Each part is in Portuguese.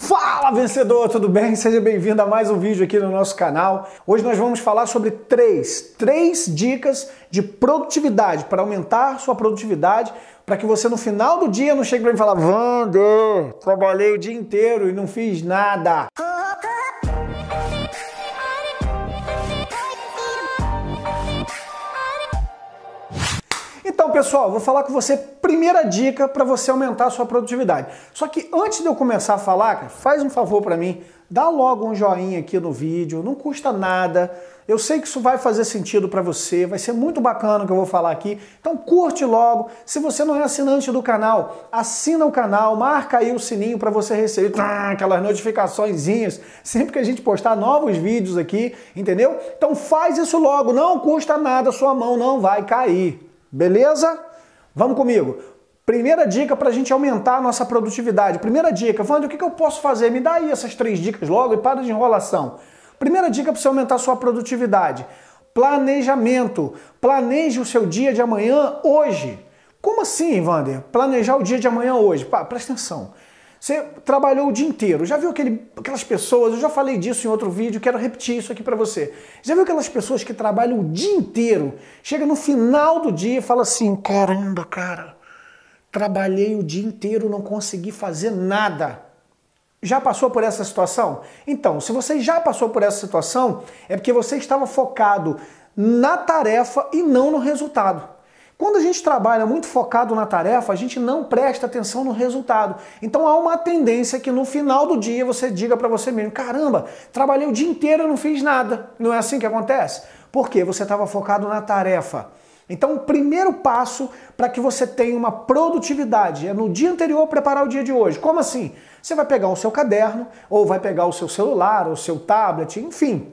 Fala vencedor, tudo bem? Seja bem-vindo a mais um vídeo aqui no nosso canal. Hoje nós vamos falar sobre três, três dicas de produtividade para aumentar sua produtividade, para que você no final do dia não chegue para mim e fale: Wander, trabalhei o dia inteiro e não fiz nada. Então, pessoal, vou falar com você primeira dica para você aumentar a sua produtividade. Só que antes de eu começar a falar, cara, faz um favor para mim, dá logo um joinha aqui no vídeo, não custa nada. Eu sei que isso vai fazer sentido para você, vai ser muito bacana o que eu vou falar aqui. Então curte logo. Se você não é assinante do canal, assina o canal, marca aí o sininho para você receber aquelas notificaçõezinhas sempre que a gente postar novos vídeos aqui, entendeu? Então faz isso logo, não custa nada, sua mão não vai cair. Beleza? Vamos comigo. Primeira dica para a gente aumentar a nossa produtividade. Primeira dica, Wander, o que, eu posso fazer? Me dá aí essas três dicas logo e para de enrolação. Primeira dica para você aumentar a sua produtividade: planejamento. Planeje o seu dia de amanhã hoje. Como assim, Wander? Planejar o dia de amanhã hoje? Pá, presta atenção. Você trabalhou o dia inteiro. Já viu aquele, aquelas pessoas? Eu já falei disso em outro vídeo, quero repetir isso aqui para você. Já viu aquelas pessoas que trabalham o dia inteiro? Chega no final do dia e fala assim: caramba, cara, trabalhei o dia inteiro, não consegui fazer nada. Já passou por essa situação? Então, se você já passou por essa situação, é porque você estava focado na tarefa e não no resultado. Quando a gente trabalha muito focado na tarefa, a gente não presta atenção no resultado. Então há uma tendência que no final do dia você diga para você mesmo: caramba, trabalhei o dia inteiro e não fiz nada. Não é assim que acontece? Porque você estava focado na tarefa. Então, o primeiro passo para que você tenha uma produtividade é no dia anterior preparar o dia de hoje. Como assim? Você vai pegar o seu caderno, ou vai pegar o seu celular, ou o seu tablet, enfim,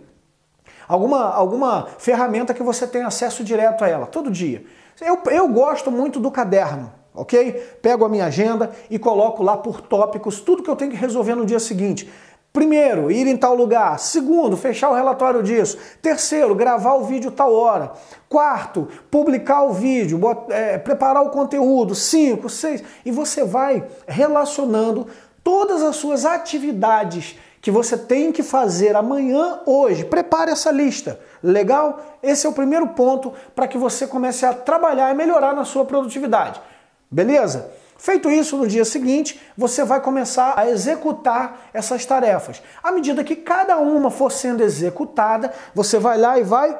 alguma, alguma ferramenta que você tem acesso direto a ela todo dia. Eu, eu gosto muito do caderno, ok? Pego a minha agenda e coloco lá por tópicos tudo que eu tenho que resolver no dia seguinte. Primeiro, ir em tal lugar. Segundo, fechar o relatório disso. Terceiro, gravar o vídeo tal hora. Quarto, publicar o vídeo, é, preparar o conteúdo. Cinco, seis. E você vai relacionando todas as suas atividades que você tem que fazer amanhã, hoje. Prepare essa lista. Legal? Esse é o primeiro ponto para que você comece a trabalhar e melhorar na sua produtividade. Beleza? Feito isso, no dia seguinte, você vai começar a executar essas tarefas. À medida que cada uma for sendo executada, você vai lá e vai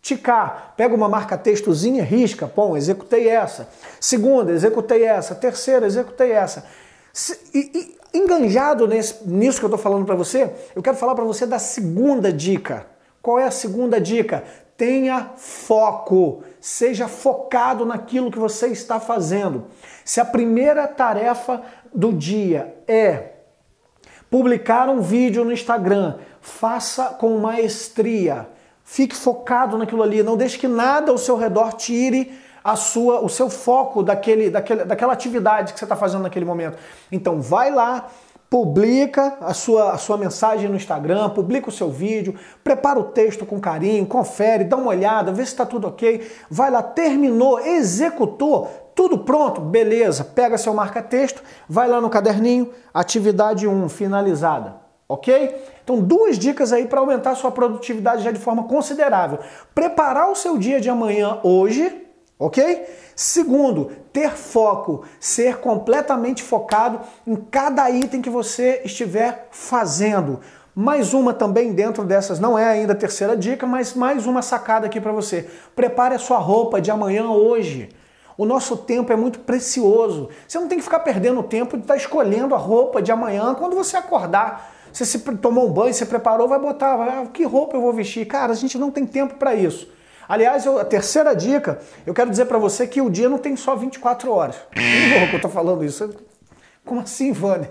ticar. Pega uma marca textozinha, risca, pô, executei essa. Segunda, executei essa. Terceira, executei essa. E, e enganjado nesse, nisso que eu estou falando para você, eu quero falar para você da segunda dica. Qual é a segunda dica? Tenha foco, seja focado naquilo que você está fazendo. Se a primeira tarefa do dia é publicar um vídeo no Instagram, faça com maestria. Fique focado naquilo ali, não deixe que nada ao seu redor tire a sua, o seu foco daquele, daquele, daquela atividade que você está fazendo naquele momento. Então vai lá, publica a sua, a sua mensagem no Instagram, publica o seu vídeo, prepara o texto com carinho, confere, dá uma olhada, vê se está tudo ok. Vai lá, terminou, executou, tudo pronto, beleza. Pega seu marca-texto, vai lá no caderninho, atividade 1, finalizada. Ok? Então, duas dicas aí para aumentar a sua produtividade já de forma considerável. Preparar o seu dia de amanhã hoje, ok? Segundo, ter foco, ser completamente focado em cada item que você estiver fazendo. Mais uma também dentro dessas, não é ainda a terceira dica, mas mais uma sacada aqui para você. Prepare a sua roupa de amanhã hoje. O nosso tempo é muito precioso. Você não tem que ficar perdendo tempo de estar tá escolhendo a roupa de amanhã quando você acordar. Você se tomou um banho, se preparou, vai botar, vai, ah, que roupa eu vou vestir? Cara, a gente não tem tempo para isso. Aliás, eu, a terceira dica, eu quero dizer para você que o dia não tem só 24 horas. Que louco eu tô falando isso. Como assim, Vânia?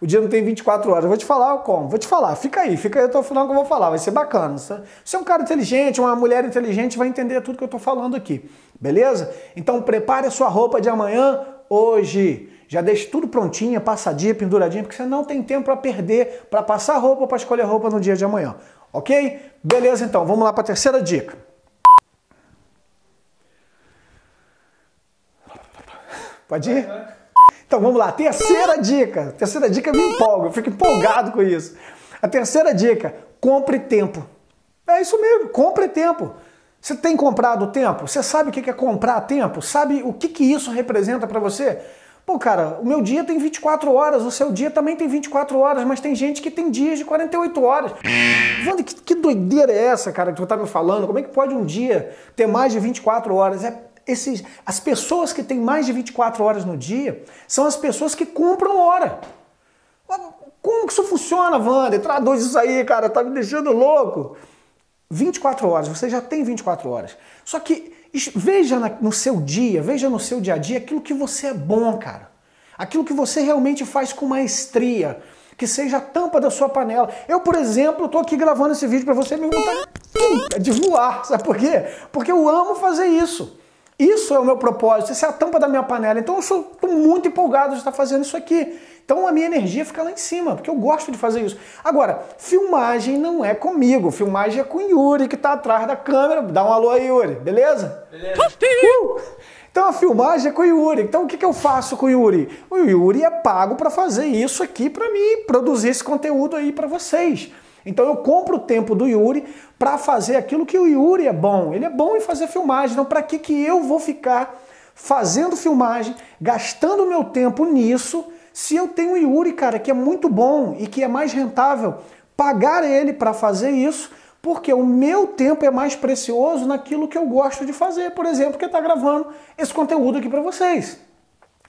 O dia não tem 24 horas. Eu vou te falar como. Vou te falar. Fica aí, fica aí até o final que eu vou falar. Vai ser bacana. Você é um cara inteligente, uma mulher inteligente, vai entender tudo que eu tô falando aqui. Beleza? Então prepare a sua roupa de amanhã hoje. Já deixe tudo prontinha, passadinha, penduradinha, porque você não tem tempo para perder para passar roupa para escolher roupa no dia de amanhã. Ok? Beleza, então. Vamos lá para a terceira dica. Pode ir? Então vamos lá, terceira dica. Terceira dica me empolga, eu fico empolgado com isso. A terceira dica, compre tempo. É isso mesmo, compre tempo. Você tem comprado tempo? Você sabe o que é comprar tempo? Sabe o que, que isso representa para você? Pô, cara, o meu dia tem 24 horas, o seu dia também tem 24 horas, mas tem gente que tem dias de 48 horas. Wanda, que, que doideira é essa, cara, que tu tá me falando? Como é que pode um dia ter mais de 24 horas? É esses, as pessoas que têm mais de 24 horas no dia são as pessoas que compram hora. Como que isso funciona, Wander? Traduz isso aí, cara, tá me deixando louco. 24 horas, você já tem 24 horas. Só que veja no seu dia, veja no seu dia a dia aquilo que você é bom, cara. Aquilo que você realmente faz com maestria, que seja a tampa da sua panela. Eu, por exemplo, estou aqui gravando esse vídeo para você me vontade de voar, sabe por quê? Porque eu amo fazer isso. Isso é o meu propósito, isso é a tampa da minha panela. Então eu estou muito empolgado de estar fazendo isso aqui. Então a minha energia fica lá em cima, porque eu gosto de fazer isso. Agora, filmagem não é comigo, filmagem é com o Yuri que está atrás da câmera. Dá um alô aí, Yuri, beleza? Beleza. Uh! Então a filmagem é com o Yuri. Então o que, que eu faço com o Yuri? O Yuri é pago para fazer isso aqui para mim, produzir esse conteúdo aí para vocês. Então eu compro o tempo do Yuri para fazer aquilo que o Yuri é bom. Ele é bom em fazer filmagem. Então para que, que eu vou ficar fazendo filmagem, gastando meu tempo nisso? Se eu tenho o Yuri, cara, que é muito bom e que é mais rentável pagar ele para fazer isso, porque o meu tempo é mais precioso naquilo que eu gosto de fazer, por exemplo, que está gravando esse conteúdo aqui para vocês.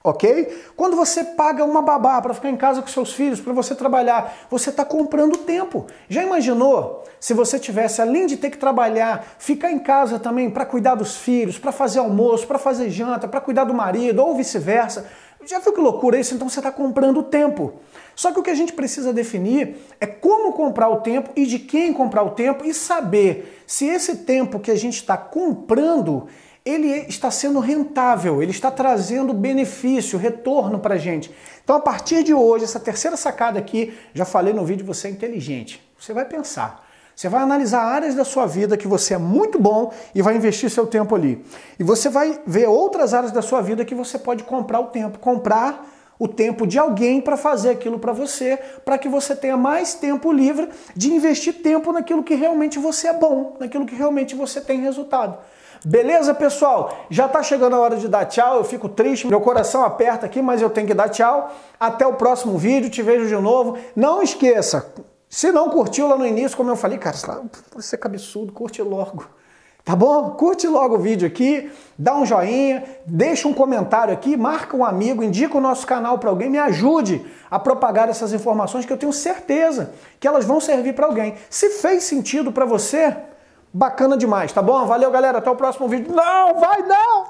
Ok? Quando você paga uma babá para ficar em casa com seus filhos, para você trabalhar, você está comprando tempo. Já imaginou se você tivesse, além de ter que trabalhar, ficar em casa também para cuidar dos filhos, para fazer almoço, para fazer janta, para cuidar do marido ou vice-versa? Já viu que loucura isso? Então você está comprando tempo. Só que o que a gente precisa definir é como comprar o tempo e de quem comprar o tempo e saber se esse tempo que a gente está comprando ele está sendo rentável, ele está trazendo benefício, retorno para a gente. Então, a partir de hoje, essa terceira sacada aqui, já falei no vídeo, você é inteligente. Você vai pensar. Você vai analisar áreas da sua vida que você é muito bom e vai investir seu tempo ali. E você vai ver outras áreas da sua vida que você pode comprar o tempo, comprar o tempo de alguém para fazer aquilo para você, para que você tenha mais tempo livre de investir tempo naquilo que realmente você é bom, naquilo que realmente você tem resultado. Beleza, pessoal? Já está chegando a hora de dar tchau. Eu fico triste, meu coração aperta aqui, mas eu tenho que dar tchau. Até o próximo vídeo, te vejo de novo. Não esqueça, se não curtiu lá no início, como eu falei, cara, você é cabeçudo, curte logo. Tá bom? Curte logo o vídeo aqui, dá um joinha, deixa um comentário aqui, marca um amigo, indica o nosso canal para alguém, me ajude a propagar essas informações que eu tenho certeza que elas vão servir para alguém. Se fez sentido para você, bacana demais, tá bom? Valeu, galera, até o próximo vídeo. Não, vai não!